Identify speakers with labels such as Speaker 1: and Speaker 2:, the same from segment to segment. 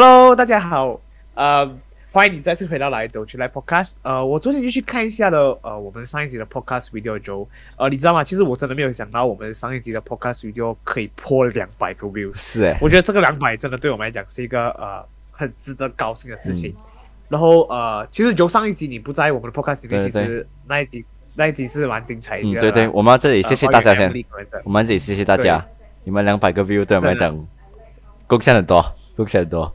Speaker 1: Hello，大家好，呃，欢迎你再次回到来都去来 Podcast。呃，我昨天就去看一下了，呃，我们上一集的 Podcast video 就，呃，你知道吗？其实我真的没有想到，我们上一集的 Podcast video 可以破两百个 views。
Speaker 2: 是哎，
Speaker 1: 我觉得这个两百真的对我们来讲是一个呃很值得高兴的事情。然后呃，其实就上一集你不在我们的 Podcast 里面，其实那一集那一集是蛮精彩的。
Speaker 2: 嗯，对对，我们这里谢谢大家先，我们这里谢谢大家，你们两百个 view 对我们来讲贡献很多，贡献很多。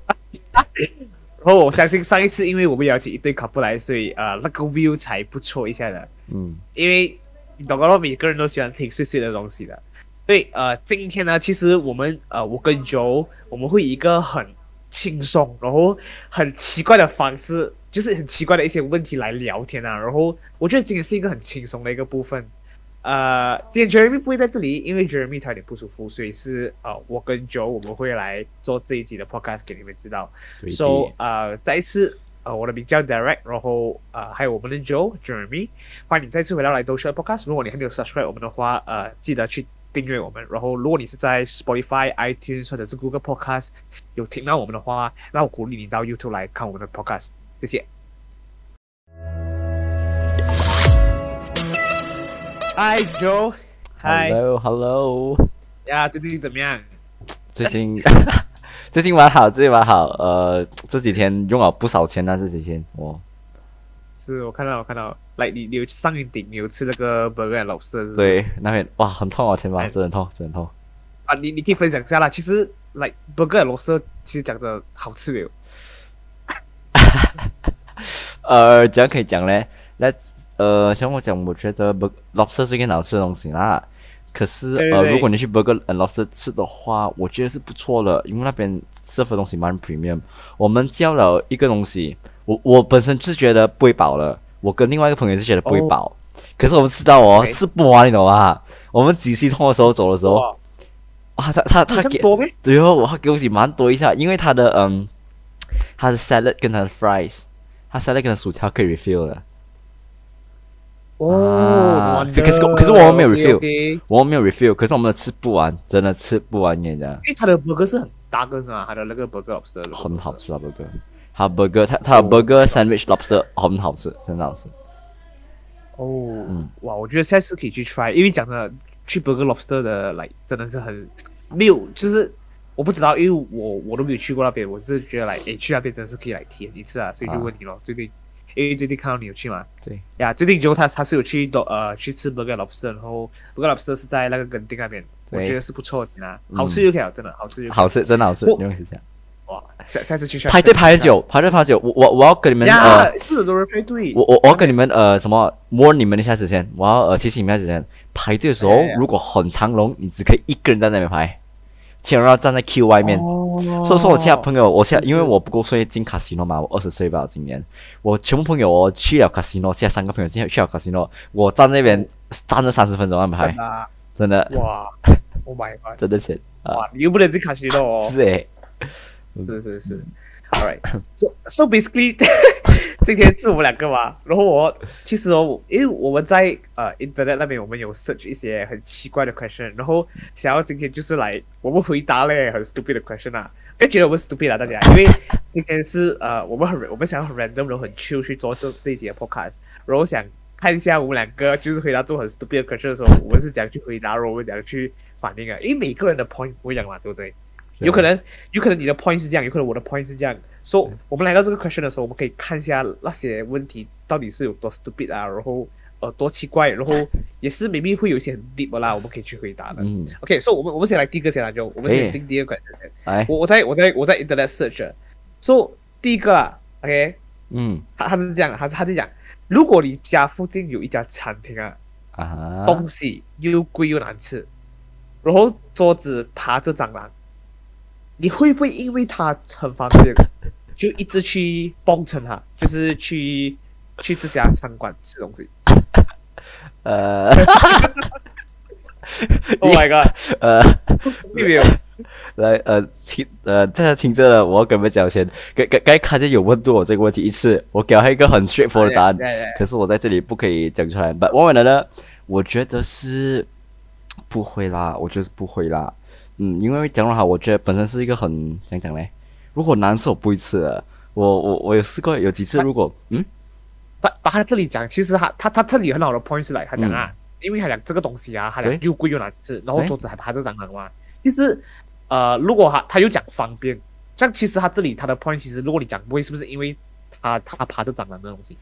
Speaker 1: 然后我相信上一次因为我们邀请一对 couple 来，所以呃那个 view 才不错一下的。
Speaker 2: 嗯，
Speaker 1: 因为你懂了每个人都喜欢听碎碎的东西的。所以呃今天呢，其实我们呃我跟 Joe 我们会以一个很。轻松，然后很奇怪的方式，就是很奇怪的一些问题来聊天啊。然后我觉得今天是一个很轻松的一个部分。呃，今天 Jeremy 不会在这里，因为 Jeremy 他有点不舒服，所以是呃我跟 Joe 我们会来做这一集的 podcast 给你们知道。So 呃再一次呃我的名叫 Direct，然后呃还有我们的 Joe Jeremy，欢迎你再次回到来都说 podcast。如果你还没有 subscribe 我们的话，呃记得去。订阅我们，然后如果你是在 Spotify、iTunes 或者是 Google Podcast 有听到我们的话，那我鼓励你到 YouTube 来看我们的 Podcast，谢谢。Hi
Speaker 2: Joe，Hi，Hello，Hello，
Speaker 1: 呀，最近怎么样？
Speaker 2: 最近 最近蛮好，最近蛮好。呃，这几天用了不少钱啊，这几天我。
Speaker 1: 是我看到，我看到，来，你你有上云顶，你有吃那个 burger 老师？
Speaker 2: 对，那边哇，很痛啊，天妈，真的痛，真的痛。
Speaker 1: 啊，你你可以分享一下啦。其实，来 burger 老师其实讲的好吃没有？
Speaker 2: 呃，这样可以讲嘞。那呃，像我讲，我觉得 burger lobster 是一个好吃的东西啦。可是呃，如果你去 burger and lobster 吃的话，我觉得是不错的，因为那边 serve 的东西蛮 premium。我们叫了一个东西。我我本身是觉得不会饱了，我跟另外一个朋友是觉得不会饱，可是我们吃到哦，吃不完，你懂吗？我们仔细痛的时候走的时候，啊，他他他给，对哦，我他给我几蛮多一下，因为他的嗯，他的 salad 跟他的 fries，他 salad 跟薯条可以 refill 的。
Speaker 1: 哦，
Speaker 2: 可是可是我们没有 refill，我们没有 refill，可是我们吃不完，真的吃不完，你知道？
Speaker 1: 因为他的 burger 是很大个是吗？他的那个 burger 是
Speaker 2: 很好吃啊，burger。好 burger，它它的 burger sandwich lobster，很好吃，真的好吃。
Speaker 1: 哦，嗯，哇，我觉得下次可以去 try，因为讲的去 burger lobster 的来真的是很没有，就是我不知道，因为我我都没有去过那边，我是觉得来诶去那边真是可以来体验一次啊，所以就问你咯，最近因为最近看到你有去嘛？
Speaker 2: 对
Speaker 1: 呀，最近就他他是有去到呃去吃 burger lobster，然后 burger lobster 是在那个垦丁那边，我觉得是不错的啊，好吃就可以了，真的好吃，
Speaker 2: 好吃真的好吃，因为是这样。
Speaker 1: 哇下下次去
Speaker 2: 排队排很久，排队排很久。我我我要跟你们
Speaker 1: 呃，是很多人排队。
Speaker 2: 我我我要跟你们呃什么摸你们一下子先，我要呃提醒你们一下子先。排队的时候，如果很长龙，你只可以一个人在那边排，千万要站在 Q 外面。所以说，我其他朋友，我现在因为我不够岁进卡西诺嘛，我二十岁吧，今年。我全部朋友我去了卡西诺，现在三个朋友今天去了卡西诺，我站那边站了三十分钟安排，真的
Speaker 1: 哇，Oh my god，
Speaker 2: 真的是
Speaker 1: 哇，你又不能进卡西诺哦，
Speaker 2: 是诶。
Speaker 1: 是是是，All right，so so basically，今天是我们两个嘛，然后我其实哦，因为我们在呃 Internet 那边，我们有 search 一些很奇怪的 question，然后想要今天就是来我们回答嘞很 stupid 的 question 啊，别觉得我们 stupid 啊，大家，因为今天是呃我们很我们想要很 random 然后很 chill 去做这这一节 podcast，然后想看一下我们两个就是回答做很 stupid 的 question 的时候，我们是怎样去回答，然后我们怎样去反应啊，因为每个人的 point 不一样嘛，对不对？有可能，有可能你的 point 是这样，有可能我的 point 是这样。说我们来到这个 question 的时候，我们可以看一下那些问题到底是有多 stupid 啊，然后呃多奇怪，然后也是 maybe 会有一些很 deep 啦，我们可以去回答的。嗯。OK，所以我们我们先来第一个先来就，我们先进第二个 question。
Speaker 2: 哎。
Speaker 1: 我我在我在我在 internet search，说第一个啊，OK，
Speaker 2: 嗯，
Speaker 1: 他他是这样，他是他就讲，如果你家附近有一家餐厅啊，
Speaker 2: 啊，
Speaker 1: 东西又贵又难吃，然后桌子爬着蟑螂。你会不会因为他很方便，就一直去帮衬他，就是去去这家餐馆吃东西？
Speaker 2: 呃，
Speaker 1: Oh my god，
Speaker 2: 呃，
Speaker 1: 没有，
Speaker 2: 来呃听呃大家听着了，我要跟你们讲先，该该该看见有问度我这个问题一次，我给他一个很 straightforward 的答案，可是我在这里不可以讲出来。But 我问了呢，我觉得是不会啦，我觉得是不会啦。嗯，因为讲的话，我觉得本身是一个很怎样讲嘞，如果难吃我不会吃的。我我我有试过有几次，如果嗯，
Speaker 1: 把把他这里讲，其实他他他这里很好的 point 是来，他讲啊，因为他讲这个东西啊，他讲又贵又难吃，然后桌子还爬着蟑螂嘛。其实呃，如果他他又讲方便，像其实他这里他的 point 其实如果你讲贵，是不是因为他他爬着蟑螂的东西？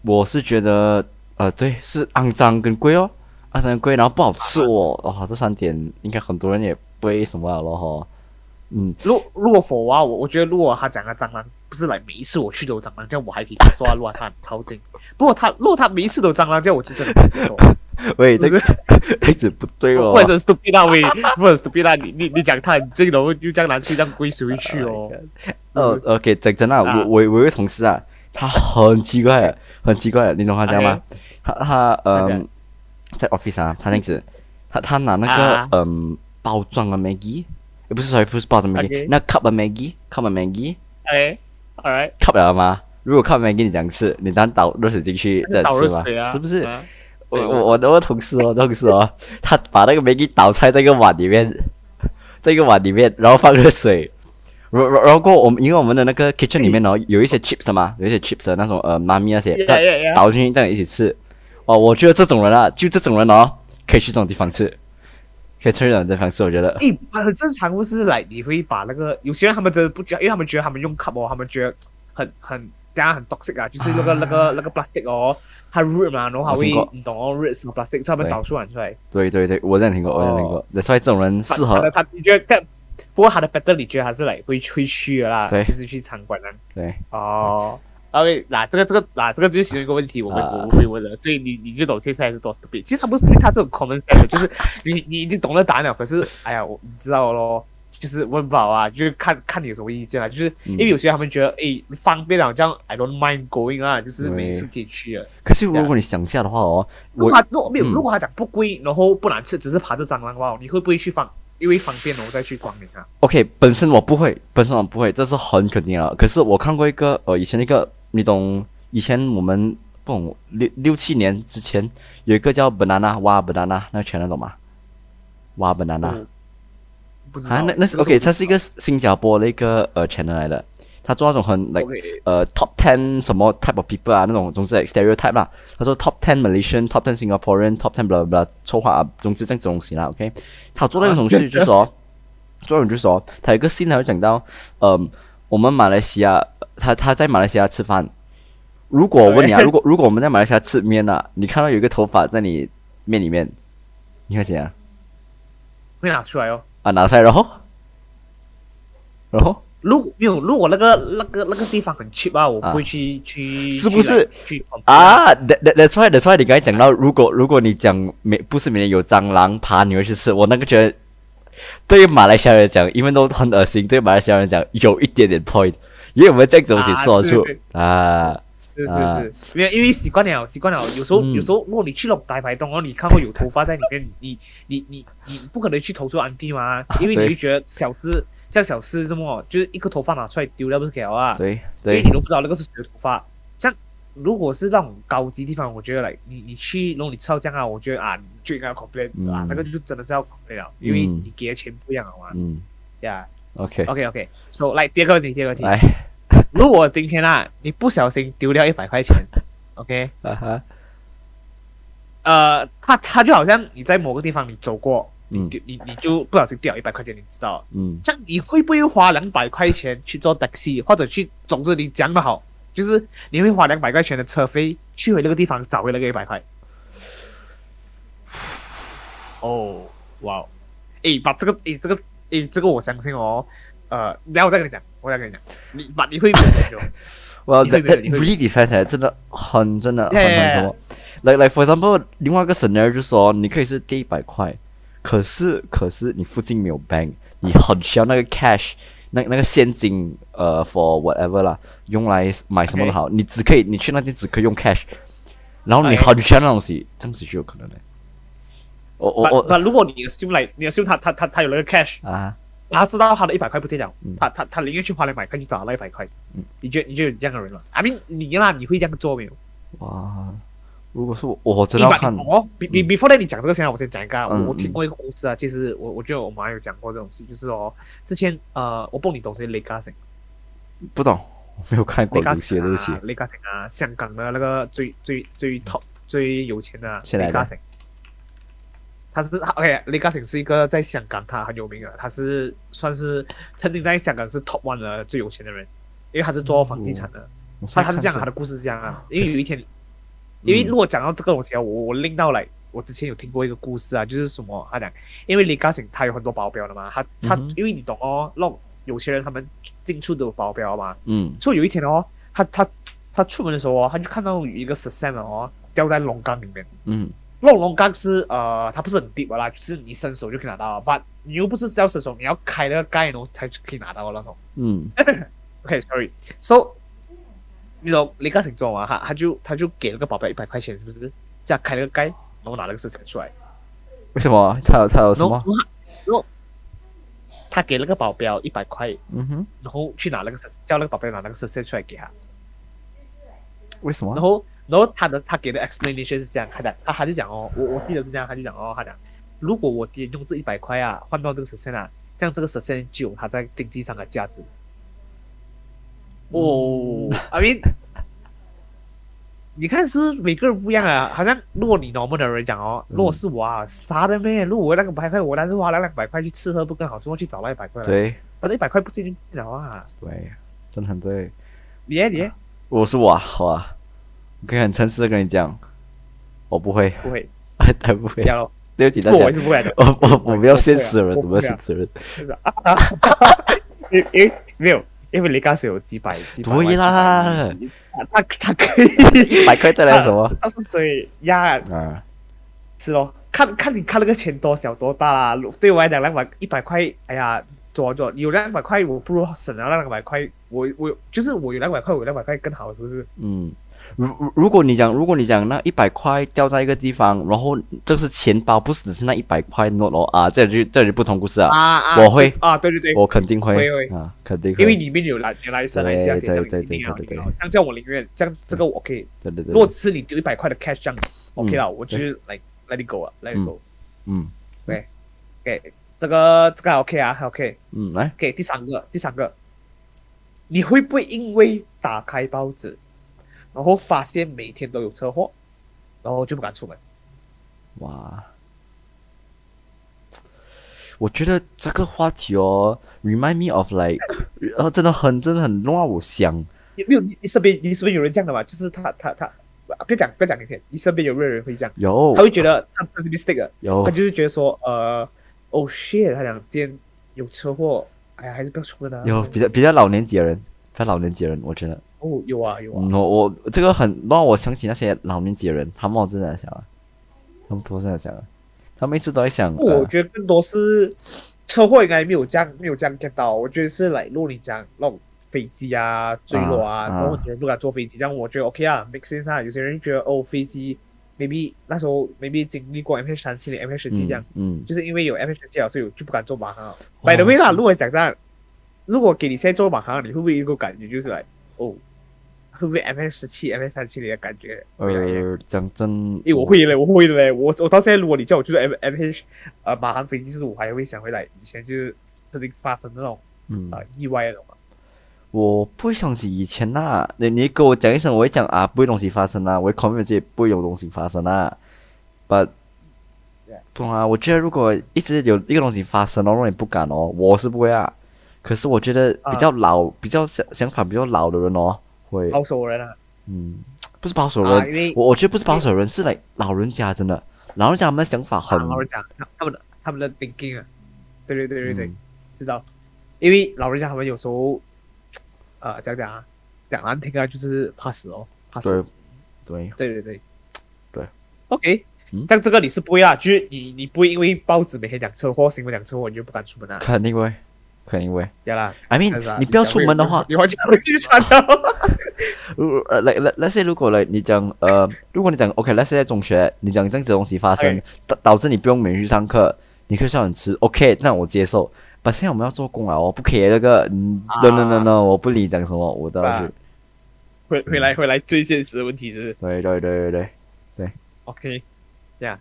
Speaker 2: 我是觉得呃，对，是肮脏跟贵哦，肮脏贵，然后不好吃哦，哦，这三点应该很多人也不会什么了哈。嗯，
Speaker 1: 如如果否啊，我我觉得如果他讲的蟑螂不是来每一次我去都有蟑螂，这样我还可以说啊，如果他很靠近。不过他如果他每一次都蟑螂，这样我就真的不接受。
Speaker 2: 喂，这个位置不对哦。
Speaker 1: 或者 stupid 啊，喂，或者 stupid 啊，你你你讲他很近，然后又这样难吃，这样归谁去哦？
Speaker 2: 呃，OK，真真啊，我我我一位同事啊，他很奇怪，很奇怪，你懂他讲吗？他他嗯，在 office 啊，他那样子，他他拿那个嗯包装的 Maggie 也。不是 sorry，不是包什么 Maggie，那 cup 的 Maggie，cup 的 Maggie。
Speaker 1: 哎，All
Speaker 2: right，cup 了吗？如果 cup Maggie 你讲吃，你当倒热水进去再吃吗？是不是？我我我的同事哦，同事哦，他把那个 Maggie 倒在这个碗里面，这个碗里面，然后放热水。然然然后我们因为我们的那个 kitchen 里面哦，有一些 chips 嘛，有一些 chips 的那种呃妈咪那些，倒进去这样一起吃。哦，我觉得这种人啊，就这种人哦，可以去这种地方吃。可以吃这种地方式，我觉得。
Speaker 1: 诶，很正常，不是来你会把那个有些人他们真的不觉得，因为他们觉得他们用 cup 哦，他们觉得很很这样很 toxic 啊，就是那个那个那个 plastic 哦，它 root 嘛，然后还会你懂哦，root 什么 plastic，他们导出来出来。
Speaker 2: 对对对，我这样听过，我这样听过。所以这种人适合。
Speaker 1: 他你觉得，不过他的 batter 你觉得还是来会会去的啦，就是去参观啊。
Speaker 2: 对。
Speaker 1: 哦。OK，那这个这个那这个就是其中一个问题，我们我会问的，所以你你就懂接下来是多少倍？其实他不是对他这种 common sense，就是你你已经懂了答案了，可是哎呀，我你知道咯，就是问不好啊，就是看看你有什么意见啊，就是因为有些他们觉得哎方便了，这样 I don't mind going 啊，就是每次可以去啊。
Speaker 2: 可是如果你想下的话哦，
Speaker 1: 如果如果没有，如果他讲不贵，然后不难吃，只是爬着蟑螂的话，你会不会去放？因为方便我再去光临啊。
Speaker 2: OK，本身我不会，本身我不会，这是很肯定啊。可是我看过一个呃以前一个，你懂？以前我们不六六七年之前有一个叫 banana 挖 banana 那个全能懂吗？挖 banana，
Speaker 1: 啊
Speaker 2: 那那是 OK，它是一个新加坡的一个呃全能来的，他做那种很 like 呃 top ten 什么 type of people 啊那种总之 stereotype 啦，他说 top ten Malaysian，top ten Singaporean，top ten blah blah 丑话啊，总之这样子东西啦 OK，他做那个东西就说，做人就说他有个新闻讲到，嗯，我们马来西亚他他在马来西亚吃饭。如果我问你啊，如果如果我们在马来西亚吃面啊，你看到有一个头发在你面里面，你会怎样？
Speaker 1: 会拿出来哦。
Speaker 2: 啊，拿出来，然后，然后，
Speaker 1: 如果没有，如果那个那个那个地方很 cheap 啊，我不会去去。
Speaker 2: 是不是？啊，that that that's why that's why 你刚才讲到，如果如果你讲没不是里面有蟑螂爬，你会去吃？我那个觉得，对于马来西亚人讲，因为都很恶心，对马来西亚人讲有一点点 point，因为我们这种东西说出啊。
Speaker 1: 是是是，因为因为习惯了，习惯了。有时候有时候，如果你去了大排档哦，你看到有头发在里面，你你你你不可能去投诉安迪嘛，因为你会觉得小事，像小事这么，就是一个头发拿出来丢掉不是给啊？
Speaker 2: 对
Speaker 1: 对，因为你都不知道那个是谁的头发。像如果是那种高级地方，我觉得来你你去，如果你吃到这样啊，我觉得啊，就应该要 complain 啊，那个就真的是要 complain 了，因为你给的钱不一样嘛。嗯，对啊。
Speaker 2: OK
Speaker 1: OK OK，so 来第二个问题，第二个问题。
Speaker 2: 来。
Speaker 1: 如果今天啊，你不小心丢掉一百块钱，OK，啊哈呃，他他就好像你在某个地方你走过，你你你就不小心掉一百块钱，你知道？嗯，这样你会不会花两百块钱去做 taxi，或者去，总之你讲的好，就是你会花两百块钱的车费去回那个地方找回那个一百块？哦，哇，诶，把这个诶这个诶这个我相信哦。呃，然后我再跟你讲，我再跟你讲，你把你会不会
Speaker 2: 用？我 really defense 真的很真的很很什么？Like like for example，另外一个 scenario 就说你可以是给一百块，可是可是你附近没有 bank，你很需要那个 cash，那那个现金呃 for whatever 啦，用来买什么都好，你只可以你去那边只可以用 cash，然后你很需要那东西，这样子就有可能的。
Speaker 1: 我我我，那如果你 assume like 你 assume 他他他他有那个 cash
Speaker 2: 啊？
Speaker 1: 他知道他的一百块不见了，他他他宁愿去花两百块去找那一百块。嗯，你觉得你觉得这样的人吗？阿明，你那你会这样做没有？
Speaker 2: 哇，如果是我，我知道看
Speaker 1: 哦。比比 before 在你讲这个，现在我先讲一个。我我听过一个故事啊，其实我我觉得我妈有讲过这种事，就是哦，之前呃，我不懂你懂谁雷嘎森
Speaker 2: 不懂，我没有看过
Speaker 1: 李嘉
Speaker 2: 鲁西的东西。
Speaker 1: 李嘉诚啊，香港的那个最最最 top 最有钱的李嘉诚，他是他 OK，李嘉诚是一个在香港他很有名的，他是算是曾经在香港是 top one 的最有钱的人，因为他是做房地产的。他他是这样，他的故事是这样啊。因为有一天，因为如果讲到这个东西啊，我我拎到来，我之前有听过一个故事啊，就是什么，他讲，因为李嘉诚他有很多保镖的嘛，他他、
Speaker 2: 嗯
Speaker 1: 因为你懂哦，那种有钱人他们进出都有保镖嘛，
Speaker 2: 嗯
Speaker 1: 所以有一天哦，他他他出门的时候哦，他就看到有一个十三哦掉在龙缸里面。
Speaker 2: 嗯
Speaker 1: 那种龙缸是呃，它不是很 deep 啦，就是你伸手就可以拿到，but 你又不是要伸手，你要开那个盖然后才可以拿到的那种。
Speaker 2: 嗯
Speaker 1: OK，sorry，so 你懂李嘉诚做嘛？他他就他就给了个保镖一百块钱，是不是？这样开了个盖，然后拿了个十钱出来，
Speaker 2: 为什么他有他有什么？
Speaker 1: 然后他给了个保镖一百块，
Speaker 2: 嗯哼，
Speaker 1: 然后去拿那个，叫那个保镖拿那个十线出来给他，
Speaker 2: 为什么
Speaker 1: 然？后然后他的他给的 explanation 是这样，他讲他他就讲哦，我我记得是这样，他就讲哦，他讲如果我今天用这一百块啊换到这个十线啊，这样这个十钱就有它在经济上的价值。哦，I mean，你看是不是每个人不一样啊？好像如果你 normal 的人讲哦，如果是我啊，傻的咩？如果我那个百块，我但是花了那个百块去吃喝不更好，最后去找那一百块？，
Speaker 2: 对
Speaker 1: 反正一百块不进就进了啊。
Speaker 2: 对，真的很对。
Speaker 1: 你耶你耶
Speaker 2: 我是我啊，好啊，我可以很诚实的跟你讲，我不会，
Speaker 1: 不会，
Speaker 2: 还 不会对不起大家
Speaker 1: 我，是不会的。
Speaker 2: 我我我不要现实人，我不要
Speaker 1: 我不会啊
Speaker 2: 现实人。
Speaker 1: 就是啊，因因 没有，因为李嘉诚有几百几百万
Speaker 2: 对啦，
Speaker 1: 他他可以
Speaker 2: 一百块带来什么？
Speaker 1: 到时候所以呀，
Speaker 2: 啊，
Speaker 1: 是哦，看看你看那个钱多小多大啦。如对我来讲，两百一百块，哎呀，做做有两百块，我不如省了那两百块。我我就是我有两百块，我有两百块更好，是不是？
Speaker 2: 嗯，如如如果你讲，如果你讲那一百块掉在一个地方，然后这是钱包，不是只是那一百块 note 哦啊，这里就这就不同故事啊，
Speaker 1: 啊啊，
Speaker 2: 我会
Speaker 1: 啊，对对对，
Speaker 2: 我肯定会
Speaker 1: 会会。
Speaker 2: 啊，肯定会，
Speaker 1: 因为里面有来有来生来下
Speaker 2: 对对对对对
Speaker 1: 一定要像这样我宁愿这样这个我可以。
Speaker 2: 对对对，
Speaker 1: 如果只是你丢一百块的 cash 这样 OK 了，我就是 like let it go 啊，let it go。
Speaker 2: 嗯
Speaker 1: OK，这个这个还 OK 啊，还 OK。
Speaker 2: 嗯，来
Speaker 1: ，OK，第三个，第三个，你会不会因为打开包纸，然后发现每天都有车祸，然后就不敢出门？
Speaker 2: 哇，我觉得这个话题哦，remind me of like，呃，真的很真的很让我想，
Speaker 1: 有没有你你身边你身边有人这样的吗？就是他他他，不要讲不要讲你先，你身边有没有人会这样？
Speaker 2: 有
Speaker 1: 他会觉得他不是 mistake，
Speaker 2: 有
Speaker 1: 他就是觉得说呃，oh shit，他讲今天有车祸，哎呀，还是不要出门啊。
Speaker 2: 有比较比较老年级的人，比较老年级的人，我觉得，
Speaker 1: 哦，有啊有啊。
Speaker 2: 嗯，我我这个很让我想起那些老年级的人，他们真的在想啊，他们都是在想啊，他们一直都在想，
Speaker 1: 我
Speaker 2: 呃、
Speaker 1: 觉得更多是车祸应该没有这样没有这样 get 到，我觉得是来，如果你讲那种飞机啊坠落啊，
Speaker 2: 啊
Speaker 1: 然后很多人不敢坐飞机，这样我觉得 OK 啊，make sense 啊。有些人觉得哦飞机 maybe 那时候 maybe 经历过 MH 三七的 MH 十七这样，
Speaker 2: 嗯，
Speaker 1: 就是因为有 MH 十七了，所以我就不敢坐马航 By the way 啦，如果讲这样，如果给你现在坐马航，你会不会有一个感觉就是来哦，会不会 MH 十七 M S 三七零的感觉？
Speaker 2: 呃，讲真，
Speaker 1: 诶，我会嘞，我会的嘞，我我到现在，如果你叫我去做 M M H，呃，马航飞机是，我还会想回来以前就是曾经发生的那种
Speaker 2: 嗯，
Speaker 1: 呃意外那种嘛。
Speaker 2: 我不会想起以前呐、你你给我讲一声，我会讲啊，不会东西发生啊，我会 confirm 自己不会有东西发生啊。But 不懂啊，我觉得如果一直有一个东西发生哦，让你不敢哦，我是不会啊。可是我觉得比较老、比较想想法比较老的人哦，会，
Speaker 1: 保守人啊，
Speaker 2: 嗯，不是保守人，
Speaker 1: 啊，因为
Speaker 2: 我我觉得不是保守人，是来老人家真的，老人家他们的想法很，
Speaker 1: 老人家他他们的他们的 thinking 啊，对对对对对，
Speaker 2: 嗯。
Speaker 1: 知道，因为老人家他们有时候，呃，讲讲啊，讲难听啊，就是怕死哦，怕死。
Speaker 2: 对对，
Speaker 1: 对对对。
Speaker 2: 对
Speaker 1: ，OK，但这个你是不会啊，就是你你不会因为报纸每天讲车祸，新闻讲车祸，你就不敢出门啊，
Speaker 2: 肯定会，肯定会。
Speaker 1: 呀啦。
Speaker 2: I mean，
Speaker 1: 啊
Speaker 2: 你不要出门的话，
Speaker 1: 你完全会去传到。
Speaker 2: 如呃，来来那些如果来你讲呃，如果你讲 OK，那些在中学，你讲这样子的东西发生导导致你不用每日去上课，你可以上很吃，OK，那我接受。把现在我们要做工啊，我不可以这个，，no no no no，我不理讲什么，我都要去。
Speaker 1: 回回来回来最现实的问题是
Speaker 2: 对对对对对
Speaker 1: ，，OK，这样，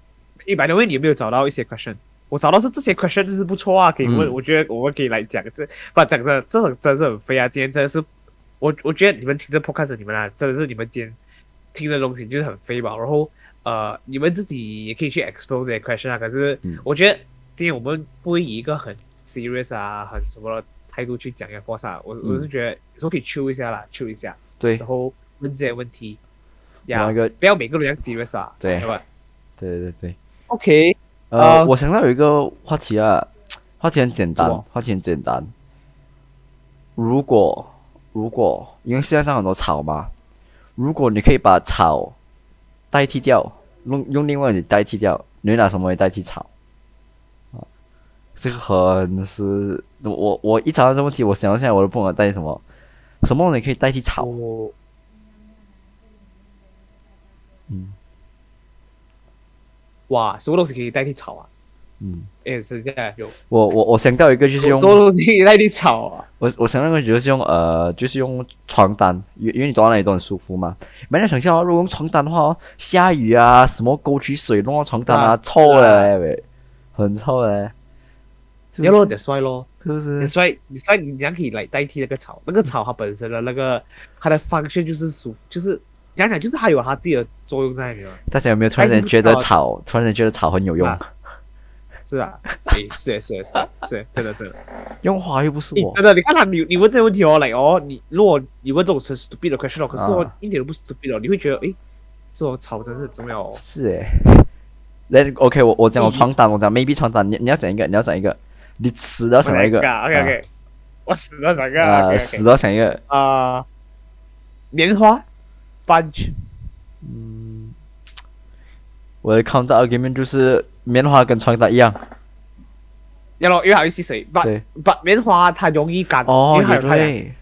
Speaker 1: 一百多位你有没有找到一些 question？我找到是这些 question 是不错啊，可以问，
Speaker 2: 嗯
Speaker 1: 我觉得我们可以来讲这，不讲的这很真是很飞啊！今天真的是我我觉得你们听这 podcast，你们啊，真的是你们今天听的东西就是很飞吧。然后呃，你们自己也可以去 expose 这些 question 啊。可是
Speaker 2: 嗯
Speaker 1: 我觉得今天我们不会以一个很 serious 啊、很什么的态度去讲一个 podcast 啊。我我是觉得有时候可以 chill 一下啦，chill 一下，
Speaker 2: 对
Speaker 1: 然后问这些问题。呀不要每个人都 serious 啊，
Speaker 2: 对
Speaker 1: 吧
Speaker 2: 对对对。
Speaker 1: ？OK，
Speaker 2: 呃，
Speaker 1: 呃
Speaker 2: 我想到有一个话题啊，话题很简单，话题很简单。如果如果因为世界上很多草嘛，如果你可以把草代替掉，用用另外的代替掉，你会拿什么来代替草？啊，这个很是我我一找到这个问题，我想到现在我都不能代替什么，什么你可以代替草？
Speaker 1: 我
Speaker 2: 嗯
Speaker 1: 哇，什么东西可以代替草啊？
Speaker 2: 嗯，
Speaker 1: 诶，是这样有，
Speaker 2: 我我我想到一个就是用
Speaker 1: 什么东西可以代替草啊？
Speaker 2: 我我想到一个就是用呃，就是用床单，因因为你坐在那里都很舒服嘛。没人想象哦，如果用床单的话哦，下雨啊，什么沟渠水弄到床单啊，
Speaker 1: 啊
Speaker 2: 臭嘞、喂，很臭嘞，
Speaker 1: 要咯，
Speaker 2: 是？
Speaker 1: 得帅咯，
Speaker 2: 是不是
Speaker 1: 你？帅，你帅，你怎样可以来代替那个草？那个草它本身的那个它的 function 就是舒，就是讲讲就是它有它自己的作用在那里面。
Speaker 2: 大家有没有突然间觉得草，突然间觉得草很有用？
Speaker 1: 啊。是啊，诶，是诶是诶是诶是诶真的真的。
Speaker 2: 用花又不是我，
Speaker 1: 你真的，你看他，你你问这个问题哦，like 哦，你如果你问这种很 stupid 的 question 哦，可是哦
Speaker 2: 啊
Speaker 1: 一点都不 stupid 哦，你会觉得诶，这种草真是很重要哦。
Speaker 2: 是诶。那 OK，我我讲我
Speaker 1: 嗯
Speaker 2: 床单，我讲 maybe 床单，你你要讲一个，你要讲一个，你死都要想一个。
Speaker 1: OK OK，我死了哪个
Speaker 2: 死要想一个，
Speaker 1: 啊，棉花 bunch
Speaker 2: 嗯，我的 counter argument 就是棉花跟床单一样。
Speaker 1: 要咯，因为还有吸水，把
Speaker 2: 对，
Speaker 1: 把棉花它容易干，
Speaker 2: 哦
Speaker 1: 因为，还
Speaker 2: 也
Speaker 1: 有太阳，
Speaker 2: 对，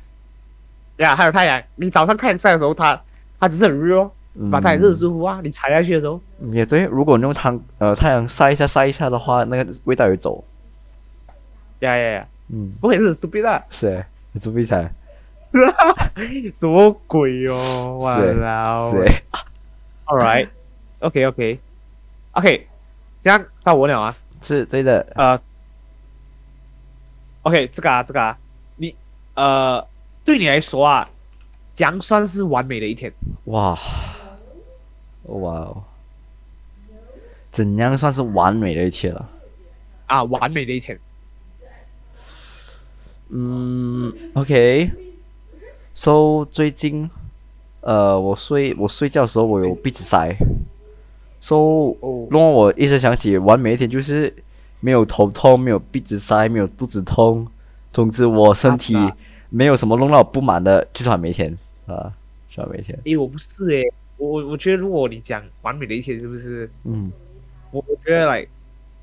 Speaker 1: 呀，还有太阳。你早上太阳晒的时候，它它只是很热哦，把太阳热舒服啊。你踩下去的时候，
Speaker 2: 嗯也对。如果你用汤呃太阳晒一下晒一下的话，那个味道也会走。
Speaker 1: 呀呀呀，
Speaker 2: 嗯，
Speaker 1: 不可以是 stupid 啊，
Speaker 2: 是诶，你注意噻，
Speaker 1: 什么鬼哦，哇
Speaker 2: 是
Speaker 1: 啦
Speaker 2: 是诶
Speaker 1: ，，All right，OK OK OK，这样到我了啊。
Speaker 2: 是对的。
Speaker 1: 呃，OK，这个啊，这个啊，你呃，对你来说啊，怎样算是完美的一天？
Speaker 2: 哇，哇哦，怎样算是完美的一天了？
Speaker 1: 啊，完美的一天。
Speaker 2: 嗯，OK。So 最近，呃，我睡我睡觉的时候我有鼻子塞，So
Speaker 1: 哦
Speaker 2: 让我一直想起完美一天就是没有头痛，没有鼻子塞，没有肚子痛，总之我身体
Speaker 1: 啊
Speaker 2: 没有什么弄到我不满的，就是完美一天啊，是完美一天。
Speaker 1: 诶，我不是诶，我我我觉得如果你讲完美的一天，是不是？
Speaker 2: 嗯，
Speaker 1: 我我觉得来，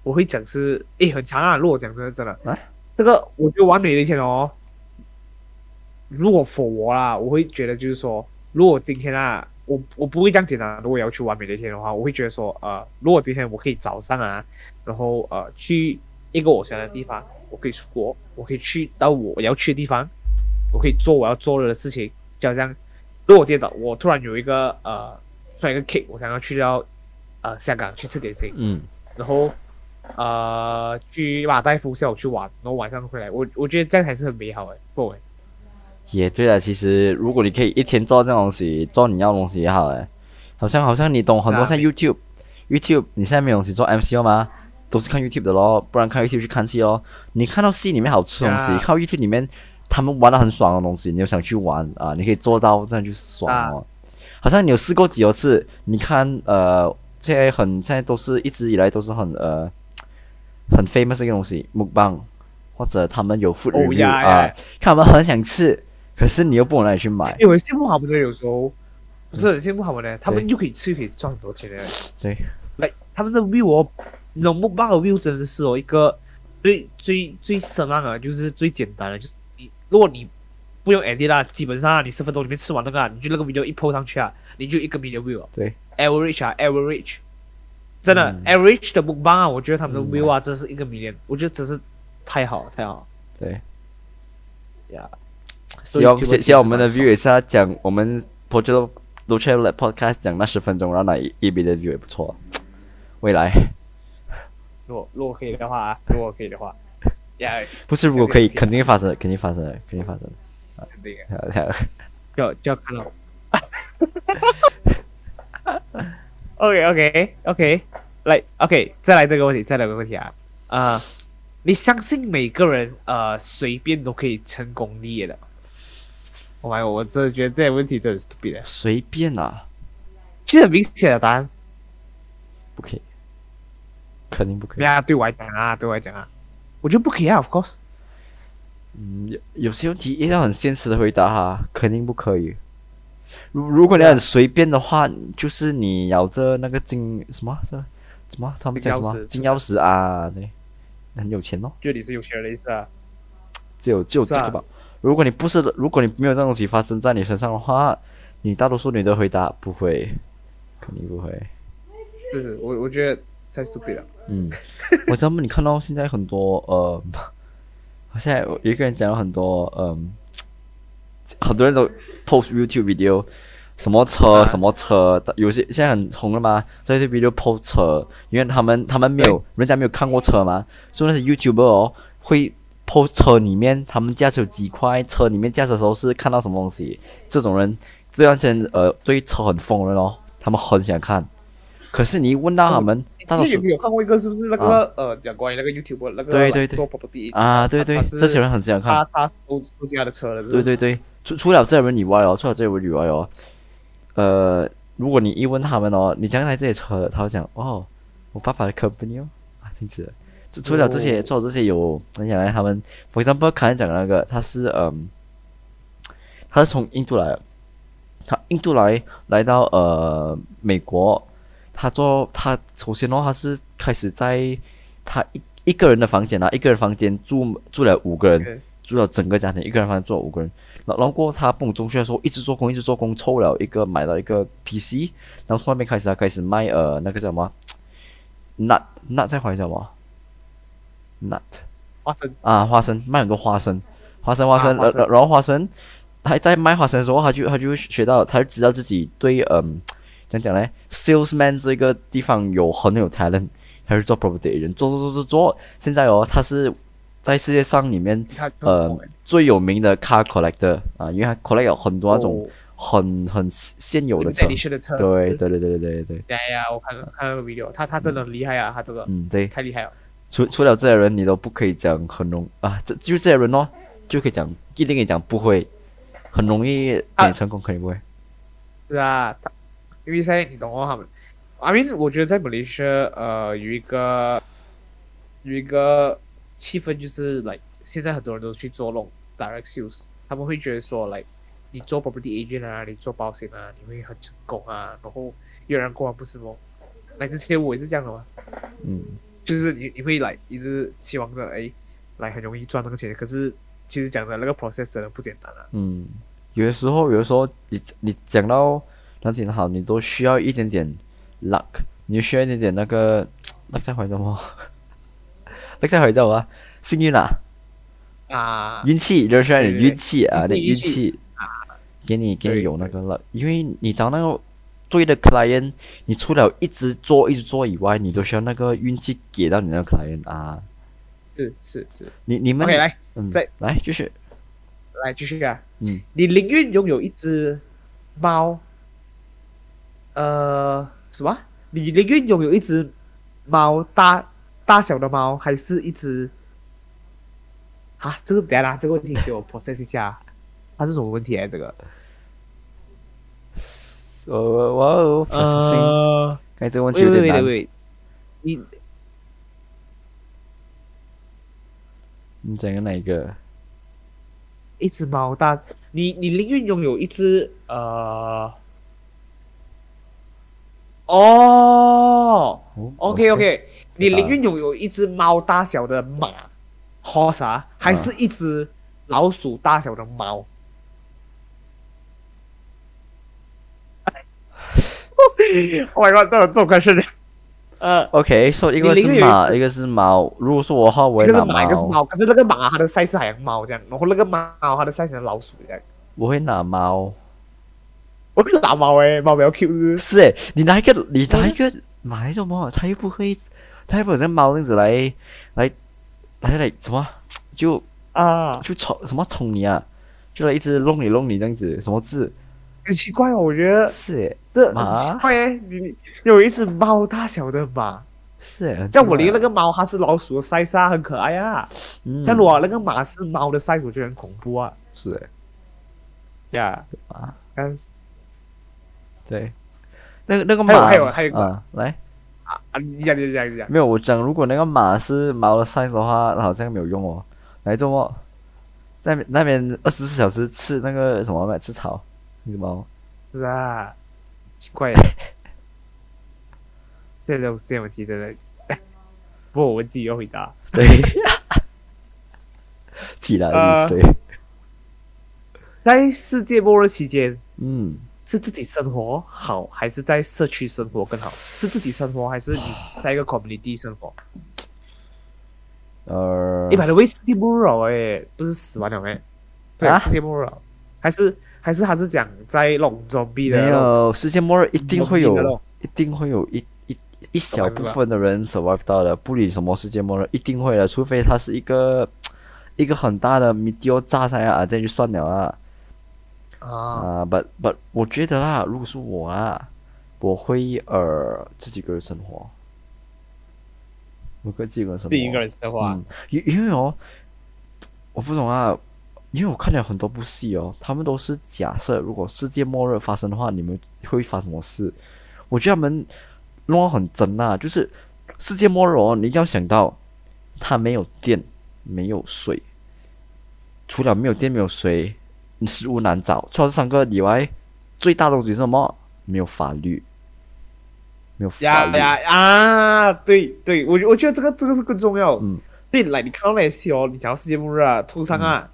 Speaker 1: 我会讲是诶很长啊。如果讲真的真的，
Speaker 2: 啊
Speaker 1: 这个我觉得完美的一天哦。如果 for 我啦，我会觉得就是说，如果今天啊，我我不会这样简单。如果要去完美的一天的话，我会觉得说，呃，如果今天我可以早上啊，然后呃去一个我想要的地方，我可以出国，我可以去到我要去的地方，我可以做我要做的事情，就好像如果我今天早我突然有一个呃，突然一个 cake，我想要去到呃香港去吃点心，
Speaker 2: 嗯，
Speaker 1: 然后呃去马尔代夫下午去玩，然后晚上回来，我我觉得这样还是很美好的，不会。
Speaker 2: 也对啊。其实如果你可以一天做这种东西，做你要的东西也好哎。好像好像你懂很多像 YouTube。YouTube 你现在没有东西做 MCO 吗？都是看 YouTube 的咯，不然看 YouTube 去看戏咯。你看到戏里面好吃的东西，
Speaker 1: 啊
Speaker 2: 看到 YouTube 里面他们玩的很爽的东西，你就想去玩啊，你可以做到，这样就爽哦。好像你有试过几多次？你看呃，现在很现在都是一直以来都是很呃很 famous 的一个东西，木棒或者他们有 review
Speaker 1: 呀
Speaker 2: 啊，看他们很想吃，可是你又不往哪里去买，
Speaker 1: 因为我羡慕他们的有时候不是很羡慕他们的，他们又可以吃又可以赚很多钱呢。
Speaker 2: 对，
Speaker 1: 来，他们的 view 哦，那种木棒的 view 真的是哦一个最最最深浪的，就是最简单的，就是你如果你不用 edit 啦，基本上啊你十分钟里面吃完那个啊，你就那个 video 一 post 上去啊，你就一个 million view 了。
Speaker 2: 对
Speaker 1: ，average 啊 average，真的、
Speaker 2: 嗯。
Speaker 1: average 的木棒啊，我觉得他们的
Speaker 2: 嗯。
Speaker 1: view 啊，真是一个 million，我觉得真是太好了太好。了
Speaker 2: 对。
Speaker 1: 呀。
Speaker 2: 希望希希望我们的
Speaker 1: 就
Speaker 2: view 也是要讲我们 p o j e t o c h a l podcast 讲那十分钟，然后那一一笔的 view 也不错。未来
Speaker 1: 如果如果可以的话啊，如果可以的话，呀，
Speaker 2: 不是如果可以，
Speaker 1: 肯定
Speaker 2: 发生的，肯定发生的，肯定发生的。
Speaker 1: 肯定 就要看到。OK OK OK，来 OK，再来这个问题，再来个问题啊，啊、你相信每个人呃随便都可以成功立业的？我妈呀，我真的觉得这些问题真的是 stupid 的。
Speaker 2: 随便啊，
Speaker 1: 其实很明显的答案，
Speaker 2: 不可以，肯定不可以
Speaker 1: 对。啊，对我来讲啊，对我来讲啊，我觉得不可以啊，of course。
Speaker 2: 嗯，有有些问题一定要很现实的回答哈，肯定不可以。如如果你很随便的话，就是你咬着那个金什么是什么他们讲什么
Speaker 1: 金钥匙
Speaker 2: 啊，对，很有钱哦，
Speaker 1: 就你是有钱人的意思啊？
Speaker 2: 只有只有
Speaker 1: 是啊
Speaker 2: 这个吧。如果你不是的，如果你没有这种东西发生在你身上的话，你大多数你都回答不会，肯定不会。
Speaker 1: 就是我我觉得太 stupid 了。
Speaker 2: 嗯，我知道你看到现在很多呃，现在有一个人讲了很多嗯，很多人都 post YouTube video，什么车、
Speaker 1: 啊
Speaker 2: 什么车，有些现在很红了嘛，在这 video post 车，因为他们他们没有人家没有看过车嘛，所以那些 YouTuber 哦会 post 车里面他们驾驶有几块，车里面驾驶的时候是看到什么东西，这种人这段时间呃对车很疯的人哦，他们很想看，可是你一问到他们，大多数
Speaker 1: 之前有有看过一个是不是那个、呃讲关于那个 YouTube 那个
Speaker 2: 对对对。
Speaker 1: 做 property
Speaker 2: 啊，对对这些人很想看。
Speaker 1: 他他收收家的车了，是是？
Speaker 2: 对对对，除除了这人以外哦，除了这人以外哦，呃，如果你一问他们哦，你将来这些车，他会讲哦，我爸爸的 company 哦，啊，停止了。就除了这些，
Speaker 1: 哦
Speaker 2: 除了这些有，你想来他们，for example，刚才讲的那个，他是嗯，他是从印度来的，他印度来来到呃美国，他做他首先哦，他是开始在他一一个人的房间啊，一个人房间住住了五个人。住了整个家庭，一个人房间住了五个人。然然后过后他蹦中学的时候，一直做工，一直做工，凑了一个买了一个 PC，然后从那边开始他开始卖呃那个叫什么 nut nut 在怀叫什么 nut
Speaker 1: 花生。
Speaker 2: 啊花生卖很多花生，花生花生，
Speaker 1: 啊
Speaker 2: 然、然后花生还在卖花生的时候，他就他就学到，他就知道自己对嗯怎样讲呢，salesman 这个地方有很有 talent，他就做 property agent，做做做做做，现在哦他是在世界上里面
Speaker 1: 他
Speaker 2: 呃最有名的 car collector 啊，因为他 collect 有很多那种很很现有的车。对对对对对对对，
Speaker 1: 呀呀，我看看那个 video，他他真的很厉害啊，他这个。
Speaker 2: 嗯对，
Speaker 1: 太厉害了。
Speaker 2: 除除了这些人，你都不可以讲很容啊，这就这些人哦，就可以讲一定可以讲不会，很容易
Speaker 1: 啊。
Speaker 2: 点成功，肯定不会。
Speaker 1: 是啊，因为现在你懂哦，他们，I mean，我觉得在马来西亚，呃，有一个有一个气氛就是，like 现在很多人都去做那种 direct sales，他们会觉得说，like 你做 property agent 啊，你做保险啊，你会很成功啊，然后有人过完不是吗？来之前我也是这样的嘛，
Speaker 2: 嗯，
Speaker 1: 就是你你会来一直期望着，哎，来很容易赚那个钱，可是其实讲真的，那个 process 真的不简单啊。
Speaker 2: 嗯，有的时候，有的时候你你讲到那点好，你都需要一点点 luck，你需要一点点那个 luck 在怀着吗？luck 在怀着啊，幸运啊，
Speaker 1: 啊，
Speaker 2: 运气，就是需要你运气啊，你运
Speaker 1: 运气运气
Speaker 2: 气给你给你有那个 luck，因为你找那个对的 client，你除了一直做一直做以外，你都需要那个运气给到你那个 client 啊。
Speaker 1: 是是是
Speaker 2: 你你们
Speaker 1: OK，来
Speaker 2: 嗯
Speaker 1: 再
Speaker 2: 来继续，
Speaker 1: 来继续啊。
Speaker 2: 嗯，
Speaker 1: 你宁愿拥有一只猫，呃，什么？你宁愿拥有一只猫大大小的猫，还是一只？啊，这个等下啦，这个问题给我 process 一下，它是什么问题啊？这个？
Speaker 2: 呃哇哦，processing，
Speaker 1: 呃，
Speaker 2: 刚才这个问题有点难。
Speaker 1: 喂喂喂，喂，你
Speaker 2: 你讲的哪一个？
Speaker 1: 一只猫大，你你宁愿拥有一只呃，哦。
Speaker 2: 哦
Speaker 1: OK OK，你
Speaker 2: 啊
Speaker 1: 宁愿拥有一只猫大小的马 horse 啊，还是一只老鼠大小的猫？oh my god，这种这种 question，呃
Speaker 2: ，OK，说、一个是马，一个是猫。如果说我的话，我会拿
Speaker 1: 一个是马，一个是猫，可是那个马它的 size 是海洋猫这样，然后那个猫它的 size 是老鼠这样。
Speaker 2: 我会拿猫。
Speaker 1: 我会拿猫诶，猫比较 Q 是
Speaker 2: 诶，你拿一个，你拿一个买什么？它又不会，它又不会像猫那样子来来来来什么？就
Speaker 1: 啊，
Speaker 2: 就宠什么宠你啊？就来一直弄你弄你这样子，什么字？
Speaker 1: 很奇怪哦，我觉得
Speaker 2: 是诶，
Speaker 1: 这很奇怪诶，你有一只猫大小的马，
Speaker 2: 是诶，很
Speaker 1: 像我
Speaker 2: 奇怪
Speaker 1: 连那个猫它是老鼠的 size 啊，很可爱啊。
Speaker 2: 嗯
Speaker 1: 像如果那个马是猫的 size，我觉得很恐怖啊。
Speaker 2: 是诶，
Speaker 1: 呀，
Speaker 2: 啊，
Speaker 1: 但
Speaker 2: 对，那个那个
Speaker 1: 还有
Speaker 2: 马
Speaker 1: 还有还有一个
Speaker 2: 啊，来，
Speaker 1: 啊啊，你讲你讲你讲，
Speaker 2: 没有，我讲如果那个马是猫的 size 的话，好像没有用哦。来周末在那边二十四小时吃那个什么嘛，吃草，那只猫。
Speaker 1: 是啊，奇怪耶。这种这种问题真的，哎 不过我们自己要回答。
Speaker 2: 对，起来
Speaker 1: 呃
Speaker 2: 是谁？
Speaker 1: 在世界末日期间，
Speaker 2: 嗯，
Speaker 1: 是自己生活好，还是在社区生活更好？是自己生活，还是你在一个 community 生活？
Speaker 2: 呃
Speaker 1: 一，百多位世界末日了哎，不是死完了没，对，
Speaker 2: 啊
Speaker 1: 世界末日了，还是还是他是讲在龙中币的
Speaker 2: 没有，世界末日一定会有一定会有一一一小部分的人 survive 到的，不理什么世界末日，一定会的，除非他是一个一个很大的 meteor 炸下来啊，这样就算了啊。
Speaker 1: 啊，
Speaker 2: 啊、b u t but 我觉得啦，如果是我啊，我会呃自己一个人生活，我跟自己一个人生活。
Speaker 1: 第一个人生活，
Speaker 2: 嗯，因因为哦，我不懂啊，因为我看了很多部戏哦，他们都是假设如果世界末日发生的话，你们会发生什么事？我觉得他们弄得很真啊，就是世界末日哦，你一定要想到，它没有电，没有水，除了没有电没有水，你食物难找，除了这三个以外，最大的东西是什么？没有法律，没有法律。
Speaker 1: 呀呀啊！对对，我我觉得这个这个是更重要。
Speaker 2: 嗯，
Speaker 1: 对，来你看到那些戏哦，你讲到世界末日啊，通常啊，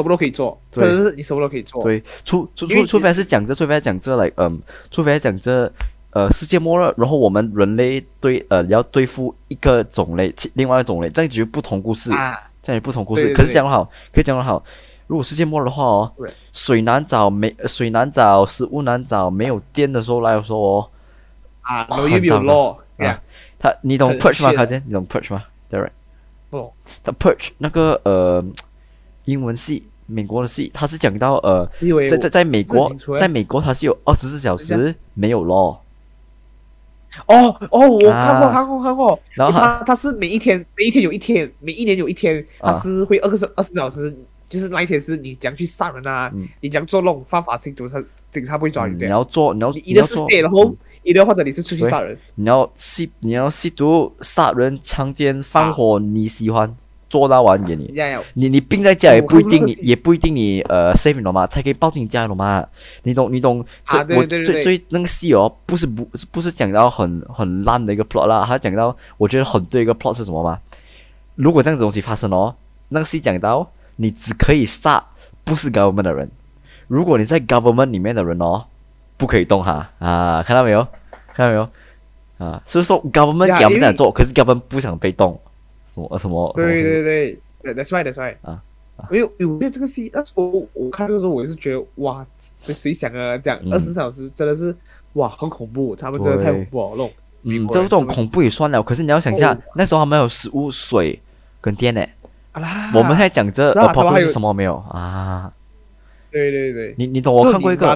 Speaker 1: 什么都可以做，
Speaker 2: 对。
Speaker 1: 可是你什么都可以做。
Speaker 2: 对，除除除除非是讲这，除非是讲这来，嗯，除非是讲这，呃，世界末日，然后我们人类对呃要对付一个种类，其另外一个种类，这样就不同故事，
Speaker 1: 啊，
Speaker 2: 这样也不同故事。
Speaker 1: 对对
Speaker 2: 可是讲得好，可以讲得好，如果世界末日的话哦，水难找，没水难找，食物难找，没有电的时候来说哦，
Speaker 1: 啊，没有
Speaker 2: 很糟糕。
Speaker 1: law，对呀，
Speaker 2: 他你懂 purge 吗？卡健，你懂 purge 吗？对 right，
Speaker 1: 不懂。
Speaker 2: 他 purge 那个呃英文系，美国的戏，他是讲到呃。在在在美国在美国他是有二十四小时没有 law，
Speaker 1: 哦哦，我看过
Speaker 2: 啊
Speaker 1: 看过看过，
Speaker 2: 然后
Speaker 1: 他他是每一天每一天有一天，每一年有一天，他
Speaker 2: 啊
Speaker 1: 是会二个小二十小时，就是那一天是你讲去杀人啊
Speaker 2: 嗯，
Speaker 1: 你讲做那种犯法行为，他警察不会抓你
Speaker 2: 嗯
Speaker 1: 的。
Speaker 2: 你要做，你要
Speaker 1: 你一的是
Speaker 2: 你要做
Speaker 1: ，stay 然后一的或者你是出去杀人，
Speaker 2: 你要吸，你要吸毒、杀人、强奸、放火，
Speaker 1: 啊
Speaker 2: 你喜欢做到完给你。你你病在家也不一定，你也不一定你呃 safe 你懂吗？才可以抱进家，你懂吗？你懂你懂？这
Speaker 1: 啊对
Speaker 2: 我
Speaker 1: 对对对
Speaker 2: 最最那个戏哦，不是不不是讲到很很烂的一个 plot 啦，他讲到我觉得很对一个 plot 是什么吗？如果这样子东西发生哦，那个戏讲到你只可以杀不是 government 的人，如果你在 government 里面的人哦，不可以动哈啊，看到没有？看到没有？啊，所以说 government
Speaker 1: 呀
Speaker 2: 给他们这样做，可是 government 不想被动，什么什么？
Speaker 1: 对对对对，that's right that's right
Speaker 2: 啊。
Speaker 1: 没有有没有这个戏？那时候我我看这个时候，我也是觉得哇，谁谁想啊？这样
Speaker 2: 嗯
Speaker 1: 二十小时真的是哇，很恐怖，他们真的太恐怖了，
Speaker 2: 这这种恐怖也算了，可是你要想一下
Speaker 1: 哦，
Speaker 2: 那时候他们有食物、水跟电呢。
Speaker 1: 啊啦
Speaker 2: 我们现在讲这
Speaker 1: 是啊他们还
Speaker 2: apocalypse
Speaker 1: 有
Speaker 2: 是什么没有啊？
Speaker 1: 对对对，
Speaker 2: 你你懂？我看过一个，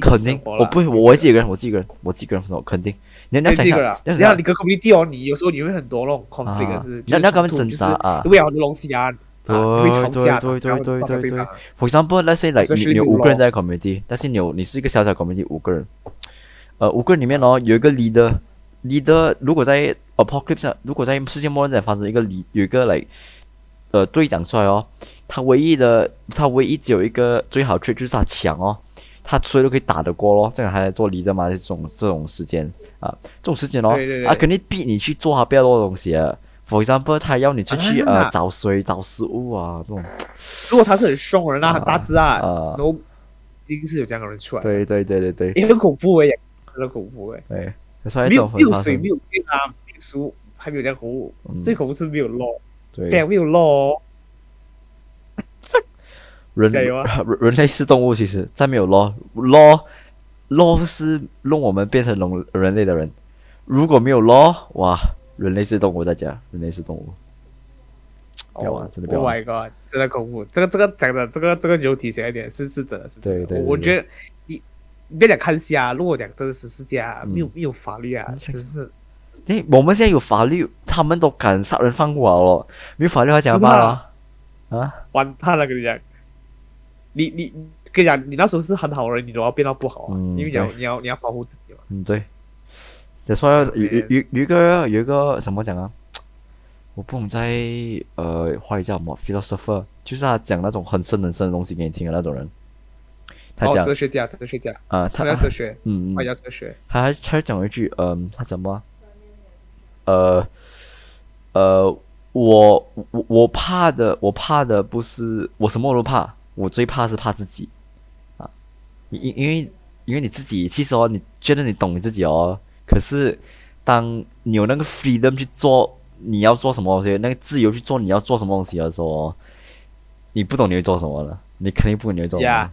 Speaker 2: 肯定我不会，我我自己一个人，我自己一个人，我自己一个人分手，肯定。你你要想想，
Speaker 1: 哎这个啦，
Speaker 2: 要
Speaker 1: 你个 community 哦，你有时候你会很多那种 conflict 是，
Speaker 2: 你要你要跟他们
Speaker 1: 就是
Speaker 2: 挣扎啊
Speaker 1: 就是为了很多东西啊，
Speaker 2: 对
Speaker 1: 啊会吵架，
Speaker 2: 对对对对对
Speaker 1: 放在方
Speaker 2: For example, let's say like 你你有五个人在 community，但是你有你是一个小小 community 五个人，呃，五个人里面哦有一个 leader，leader 如果在 apocalypse 上如果在世界末日在发生一个 lead 有一个 like 呃队长出来哦，他唯一的他唯一只有一个最好 trait 就是他强哦，他谁都可以打得过咯，这样还在做 leader 嘛？这种这种时间啊，这种时间哦，
Speaker 1: 对对对。
Speaker 2: 啊肯定逼你去做他不要做的东西啊。For example，他要你出去、
Speaker 1: 啊。
Speaker 2: 呃找水、找食物啊，这种。
Speaker 1: 如果他是很凶的人啊，很大只啊，
Speaker 2: 啊。
Speaker 1: 都一定是有这样的人出来，
Speaker 2: 对对对对对。
Speaker 1: 也很恐怖诶，真的恐怖诶，
Speaker 2: 对，所以
Speaker 1: 没有没有水，没有电啊，没有食物，还没有这样恐怖，
Speaker 2: 嗯。
Speaker 1: 最恐怖是没有 law，
Speaker 2: 对。
Speaker 1: 没有 law 哦，
Speaker 2: 人人 人类是动物，其实再没有 law law law 是弄我们变成人人类的人，如果没有 law，哇，人类是动物，大家人类是动物。不要玩，真的不要
Speaker 1: Oh
Speaker 2: 玩。
Speaker 1: my god，真的恐怖。这个这个讲的这个这个有体现一点，是是真的是。
Speaker 2: 对对对
Speaker 1: 我我觉得你你别讲看戏啊，如果讲真实世界啊，
Speaker 2: 嗯
Speaker 1: 没有没有法律啊，真是
Speaker 2: 因为我们现在有法律，他们都敢杀人放火了，没有法律还怎么办啊？啊，
Speaker 1: 完蛋了，跟你讲。你你跟你讲，你那时候是很好的人，你都要变到不好啊，
Speaker 2: 嗯
Speaker 1: 因为讲
Speaker 2: 对
Speaker 1: 你要你要保护自己嘛。
Speaker 2: 嗯，对。再说有有有有一个有一个怎么讲啊？我不懂在呃话语叫什么 philosopher，就是他讲那种很深很深的东西给你听的那种人。他
Speaker 1: 哦，
Speaker 2: 讲
Speaker 1: 哲学家，哲学家，
Speaker 2: 啊，他
Speaker 1: 讲哲学，
Speaker 2: 嗯嗯，
Speaker 1: 他讲哲学。
Speaker 2: 他他讲一句嗯，他怎么？呃呃，我我我怕的，我怕的不是我什么都怕，我最怕是怕自己啊，因因因为因为你自己其实哦，你觉得你懂你自己哦，可是当你有那个 freedom 去做你要做什么东西，那个自由去做你要做什么东西的时候哦，你不懂你会做什么了，你肯定不懂你会做什么。
Speaker 1: 呀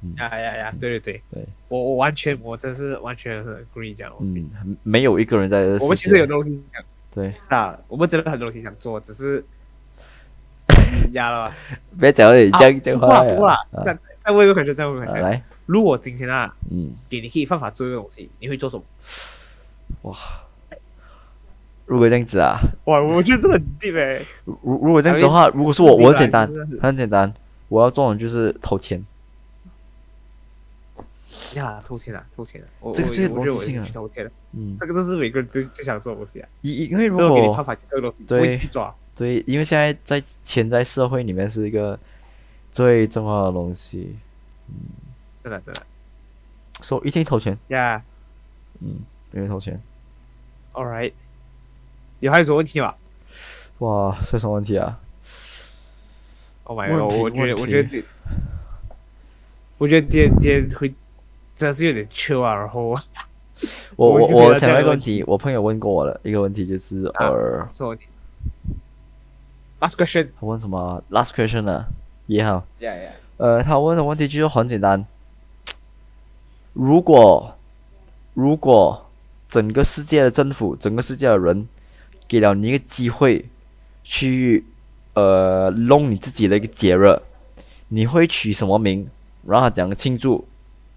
Speaker 2: 嗯
Speaker 1: 呀呀呀！对对对，
Speaker 2: 对，
Speaker 1: 我我完全，我真是完全很 agree 这样的东西。
Speaker 2: 嗯，没有一个人在
Speaker 1: 我们其实有东西想，
Speaker 2: 对。
Speaker 1: 是啊，我们真的很多东西想做，只是压了吧。
Speaker 2: 别讲你这样这样
Speaker 1: 不
Speaker 2: 话
Speaker 1: 不啦
Speaker 2: 啊，
Speaker 1: 再再问一个 question，再问一个
Speaker 2: 啊
Speaker 1: question。
Speaker 2: 来，
Speaker 1: 如果今天啊，
Speaker 2: 嗯，
Speaker 1: 给你可以犯法做一个东西，你会做什么？
Speaker 2: 哇，如果这样子啊，
Speaker 1: 哇，我觉得这个很 deep 哎。
Speaker 2: 如如果这样子的话，如果是我，我很简单，很简单，我要做的就是偷钱，
Speaker 1: 呀，偷钱啊，偷钱啊！我
Speaker 2: 这个是
Speaker 1: 我我觉得我
Speaker 2: 逻辑性啊
Speaker 1: 偷钱的，
Speaker 2: 嗯，
Speaker 1: 这个都是每个人最最想做的东西啊。
Speaker 2: 因因为如果
Speaker 1: 给你犯法这个东西，
Speaker 2: 对
Speaker 1: 我会去抓。
Speaker 2: 对，因为现在在钱在社会里面是一个最重要的东西，
Speaker 1: 对的对的。
Speaker 2: 所以一定投钱
Speaker 1: ，Yeah
Speaker 2: 嗯，一定投钱
Speaker 1: ，，All right。有还有什么问题吗
Speaker 2: 哇，这什么问题啊
Speaker 1: ？？Oh my god！我觉得我觉得这，我觉得今天今天会真的是有点 chill 啊，然后
Speaker 2: 我
Speaker 1: 我
Speaker 2: 我想到一个问题，我朋友问过我的一个问题就是，
Speaker 1: 啊
Speaker 2: 呃，
Speaker 1: 什么问题？Last question。
Speaker 2: 他问什么？Last question 呢？也好。
Speaker 1: Yeah yeah。
Speaker 2: 呃，他问的问题就是很简单。如果如果整个世界的政府、整个世界的人给了你一个机会去呃弄你自己的一个节日，你会取什么名？让他讲庆祝，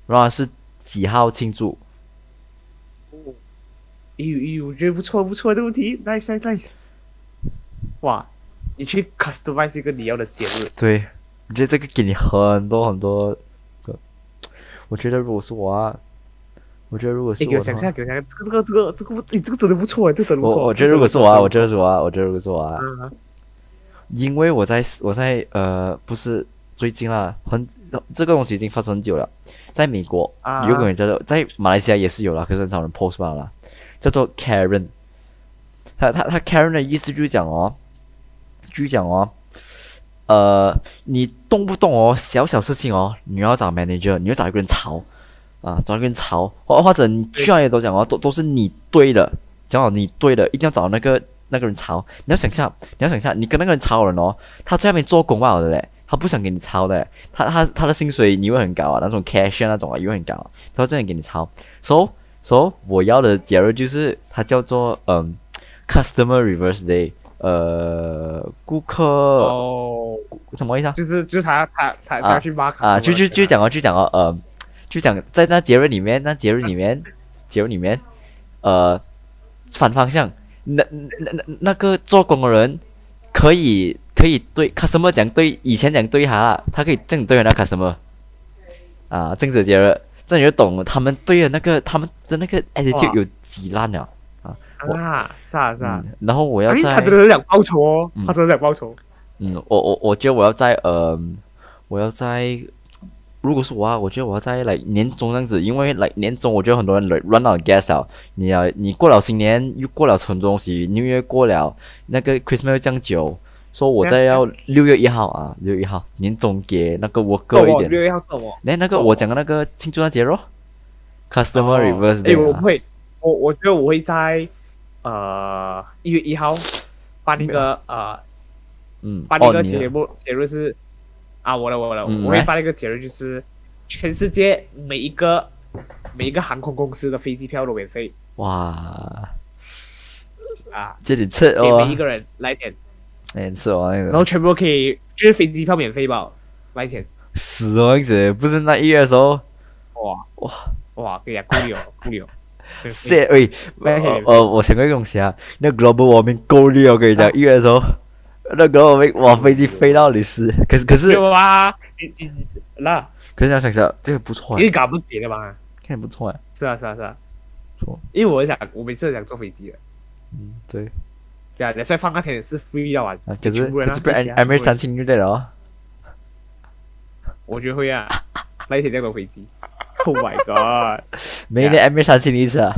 Speaker 2: 让他是几号庆祝？
Speaker 1: 咦咦，我觉得不错不错的问题，nice nice nice。哇，你去 customize 一个你要的节日，
Speaker 2: 对，我觉得这个给你很多很多个。我觉得如果是我啊，我觉得如果是
Speaker 1: 你给我想象，给我想象，这个这个这个这个，你这个真的不错哎，这个真的不错。
Speaker 2: 我我觉得如果是我啊，我觉
Speaker 1: 得
Speaker 2: 得是我啊，我觉得如果是我啊，
Speaker 1: 嗯，
Speaker 2: 因为我在我在呃不是最近啦，很这个东西已经发生很久了，在美国
Speaker 1: 啊。
Speaker 2: 有个人叫做在马来西亚也是有啦，可是很少人 post 罢了啦，叫做 Karen，他他他 Karen 的意思就是讲哦，就是讲哦，呃，你动不动哦小小事情哦，你要找 manager，你要找一个人吵啊，找一个人吵，或或者你去哪里都讲哦，都都是你对的，讲好你对的，一定要找那个那个人吵。你要想一下，你要想一下，你跟那个人吵人哦，他在那边做工罢了的嘞，他不想给你吵的，他他他的薪水你会很高啊，那种 cash 那种啊，也会很高，他这样给你吵。So so 我要的节日就是它叫做嗯 customer reverse day，呃，顾客、
Speaker 1: 哦，
Speaker 2: 什么意思啊？
Speaker 1: 就是就是他他他
Speaker 2: 啊
Speaker 1: 他去骂
Speaker 2: 啊，就就就讲哦，就讲哦，呃，就讲在那节日里面，那节日里面，节日里面，呃，反方向，那那那那个做工的人可以可以对 customer 讲对，以前讲对他啦，他可以这样对那 customer，啊，这样子的节日，这样你就懂他们对的那个他们的那个 attitude 有几烂了，我
Speaker 1: 啊，是啊是啊。
Speaker 2: 嗯，，然后我要
Speaker 1: 哎，
Speaker 2: 在
Speaker 1: 他真的是想报仇哦
Speaker 2: 嗯，
Speaker 1: 他真的想报仇。
Speaker 2: 嗯，我我我觉得我要在呃，我要在，如果是我啊，我觉得我要在来年终这样子，因为来年终我觉得很多人 run out gas 了，你要你过了新年又过了很多东西，六月过了那个 Christmas 又这样久，说我在要六月一号啊，六月一号年终给那个 worker 一点，
Speaker 1: 六月一号做我。
Speaker 2: 来那个我讲的那个庆祝那节日哦，customer
Speaker 1: 哦
Speaker 2: reverse
Speaker 1: 哎我不会，我我觉得我会在呃一月一号办一个呃
Speaker 2: 嗯，
Speaker 1: 办一个节目，节日是啊我的我
Speaker 2: 来
Speaker 1: 我会办一个节日，就是全世界每一个每一个航空公司的飞机票都免费。
Speaker 2: 哇，
Speaker 1: 啊，
Speaker 2: 这里吃
Speaker 1: 给
Speaker 2: 哦
Speaker 1: 每一个人来点。
Speaker 2: 来点吃哦，那
Speaker 1: 然后全部都可以，就是飞机票免费吧，来点，
Speaker 2: 死哦，样子，不是那一月的时候，
Speaker 1: 哇。
Speaker 2: 哇，
Speaker 1: 哇，可以啊，够力哦，够力哦，免费
Speaker 2: 是喂，
Speaker 1: 那可以
Speaker 2: 呃呃，我想过一个东西啊，那 global warming 够绿哦，我跟你讲，一月的时候，那 global warming 哇，飞机飞到你是，可是可是
Speaker 1: 有啊，你你你那
Speaker 2: 可是你要想想，这个不错啊，
Speaker 1: 因为赶不别的嘛，
Speaker 2: 看不错啊，
Speaker 1: 是啊是啊是啊，
Speaker 2: 错，
Speaker 1: 因为我想我每次都想坐飞机的，
Speaker 2: 嗯，对，
Speaker 1: 对啊，所以放那天是 free 的啊，
Speaker 2: 啊，可是可是不然
Speaker 1: 一起啊
Speaker 2: Emirates 三千就对了哦。
Speaker 1: 我觉得会啊，那一天再坐飞机，Oh my god！
Speaker 2: 每一年 Emirates 三千一次啊。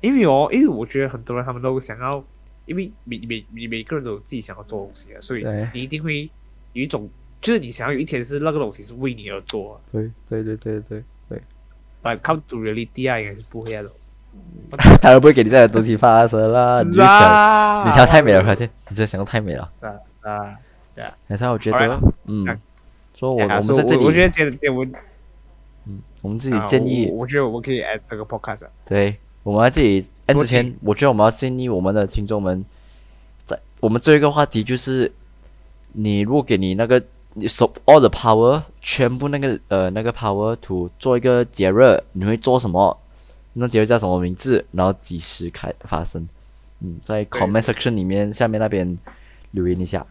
Speaker 1: 因为哦，因为我觉得很多人他们都想要，因为每每每每个人都有自己想要做的东西的，所以你一定会有一种，就是你想要有一天是那个东西是为你而做的。
Speaker 2: 对对对对对对
Speaker 1: ，But come to reality 啊，应该是不会的。
Speaker 2: 他都不会给你这样的东西发生啦，你就想，
Speaker 1: 啊
Speaker 2: 你想太美了，发现你真的想得太美了。
Speaker 1: 啊啊！
Speaker 2: 但是我觉得，嗯
Speaker 1: 啊，
Speaker 2: 说我我
Speaker 1: 啊
Speaker 2: 们在这
Speaker 1: 所以我我觉，得今天我
Speaker 2: 嗯，我们自己
Speaker 1: 啊
Speaker 2: 建议
Speaker 1: 我，我觉得我们可以 add 这个 podcast 啊。
Speaker 2: 对，我们在这里 end 之前，我觉得我们要建议我们的听众们，在我们最后一个话题就是，你如果给你那个你手 all the power，全部那个呃那个 power to 做一个节日，你会做什么？那节日叫什么名字？然后几时开发生？嗯，在 comment section 里面下面那边留言一下。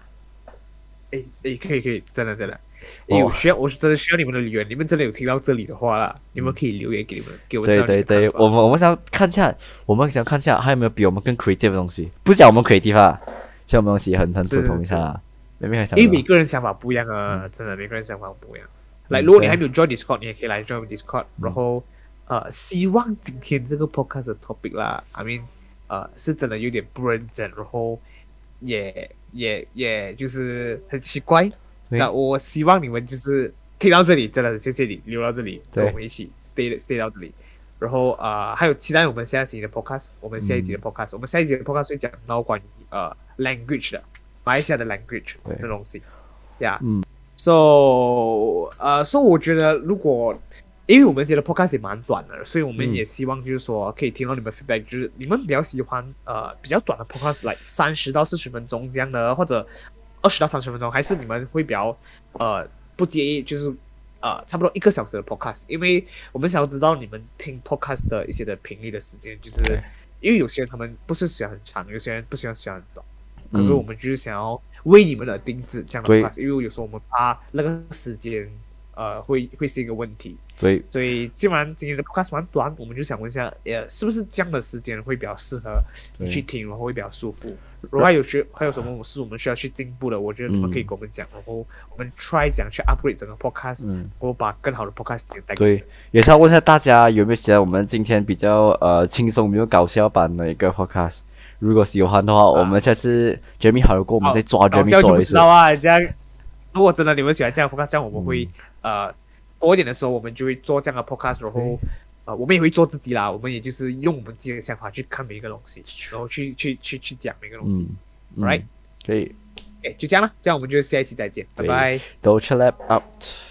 Speaker 1: 哎哎，可以可以，真的真的，
Speaker 2: 哦
Speaker 1: 诶，我需要，我是真的需要你们的留言，你们真的有听到这里的话啦，你们可以留言给你们，给我知
Speaker 2: 对对对，我们我们想看一下，我们想看一下还有没有比我们更 creative 的东西。不是讲我们 creative 啊，像我们东西很很普通一下啊。妹妹还想
Speaker 1: 因为每个人想法不一样啊，真的每个人想法不一样。来，如果你还没有 join Discord，你也可以来 join Discord，然后呃，希望今天这个 podcast 的 topic 啦，I mean，呃，是真的有点不认真，然后也也也就是很奇怪。
Speaker 2: 对。
Speaker 1: 那我希望你们就是听到这里，真的谢谢你留到这里，
Speaker 2: 对。
Speaker 1: 跟我们一起 stay stay 到这里。然后呃，还有期待我们下一集的 podcast，我们下一集的 podcast，、我们下一集的 podcast 会讲到关于呃 language 的马来西亚的 language 的东西，呀、
Speaker 2: 嗯。
Speaker 1: So 呃，所以我觉得如果因为我们觉得 podcast 也蛮短的，所以我们
Speaker 2: 嗯。
Speaker 1: 也希望就是说可以听到你们 feedback，就是你们比较喜欢呃比较短的 podcast，来三十到四十分钟这样的，或者二十到三十分钟，还是你们会比较呃不介意就是呃差不多一个小时的 podcast，因为我们想要知道你们听 podcast 的一些的频率的时间，就是因为有些人他们不是喜欢很长，有些人不喜欢喜欢很短，可是
Speaker 2: 嗯。
Speaker 1: 我们就是想要为你们而定制这样的
Speaker 2: 对。
Speaker 1: podcast，因为有时候我们怕那个时间呃会会是一个问题。
Speaker 2: 所以
Speaker 1: 所以既然今天的 podcast 蛮短，我们就想问一下，呃，是不是这样的时间会比较适合你去听，然后会比较舒服？如果还有需还有什么是我们需要去进步的，我觉得你们
Speaker 2: 嗯
Speaker 1: 可以跟我们讲，然后我们 try 讲去 upgrade 整个 podcast，
Speaker 2: 嗯，
Speaker 1: 然后把更好的 podcast 带给
Speaker 2: 对，也是要问一下大家有没有喜欢我们今天比较呃轻松、没有搞笑版的一个 podcast。如果喜欢的话，我们下次 Jamie 好了过后，我们再抓
Speaker 1: 搞
Speaker 2: Jamie
Speaker 1: 笑就不
Speaker 2: 做一次。
Speaker 1: 知道啊，这样如果真的你们喜欢这样的 podcast，这样我们会、
Speaker 2: 嗯
Speaker 1: 呃多一点的时候，我们就会做这样的 podcast，然后呃我们也会做自己啦，我们也就是用我们自己的想法去看每一个东西，然后去去去去讲每个东西。Right
Speaker 2: 可以
Speaker 1: 哎，就这样了，这样我们就下一期再见，拜拜。
Speaker 2: ，Dolce Lab out。